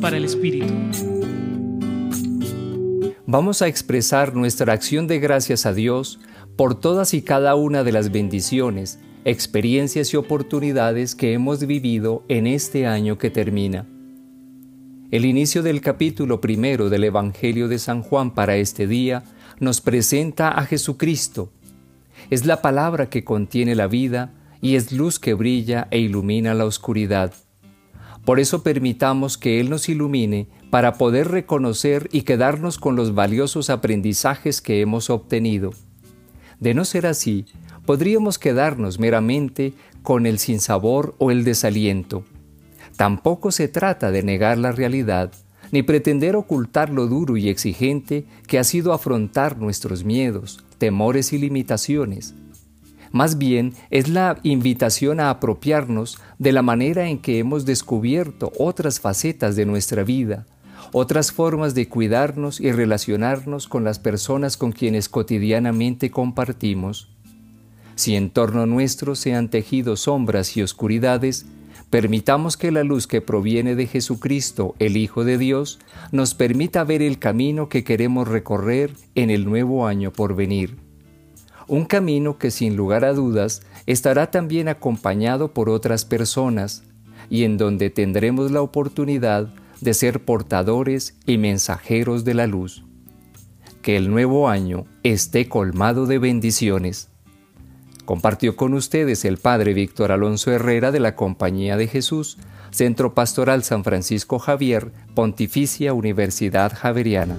Para el Espíritu. Vamos a expresar nuestra acción de gracias a Dios por todas y cada una de las bendiciones, experiencias y oportunidades que hemos vivido en este año que termina. El inicio del capítulo primero del Evangelio de San Juan para este día nos presenta a Jesucristo. Es la palabra que contiene la vida y es luz que brilla e ilumina la oscuridad. Por eso permitamos que Él nos ilumine para poder reconocer y quedarnos con los valiosos aprendizajes que hemos obtenido. De no ser así, podríamos quedarnos meramente con el sinsabor o el desaliento. Tampoco se trata de negar la realidad, ni pretender ocultar lo duro y exigente que ha sido afrontar nuestros miedos, temores y limitaciones. Más bien es la invitación a apropiarnos de la manera en que hemos descubierto otras facetas de nuestra vida, otras formas de cuidarnos y relacionarnos con las personas con quienes cotidianamente compartimos. Si en torno nuestro se han tejido sombras y oscuridades, permitamos que la luz que proviene de Jesucristo, el Hijo de Dios, nos permita ver el camino que queremos recorrer en el nuevo año por venir un camino que sin lugar a dudas estará también acompañado por otras personas y en donde tendremos la oportunidad de ser portadores y mensajeros de la luz. Que el nuevo año esté colmado de bendiciones. Compartió con ustedes el Padre Víctor Alonso Herrera de la Compañía de Jesús, Centro Pastoral San Francisco Javier, Pontificia Universidad Javeriana.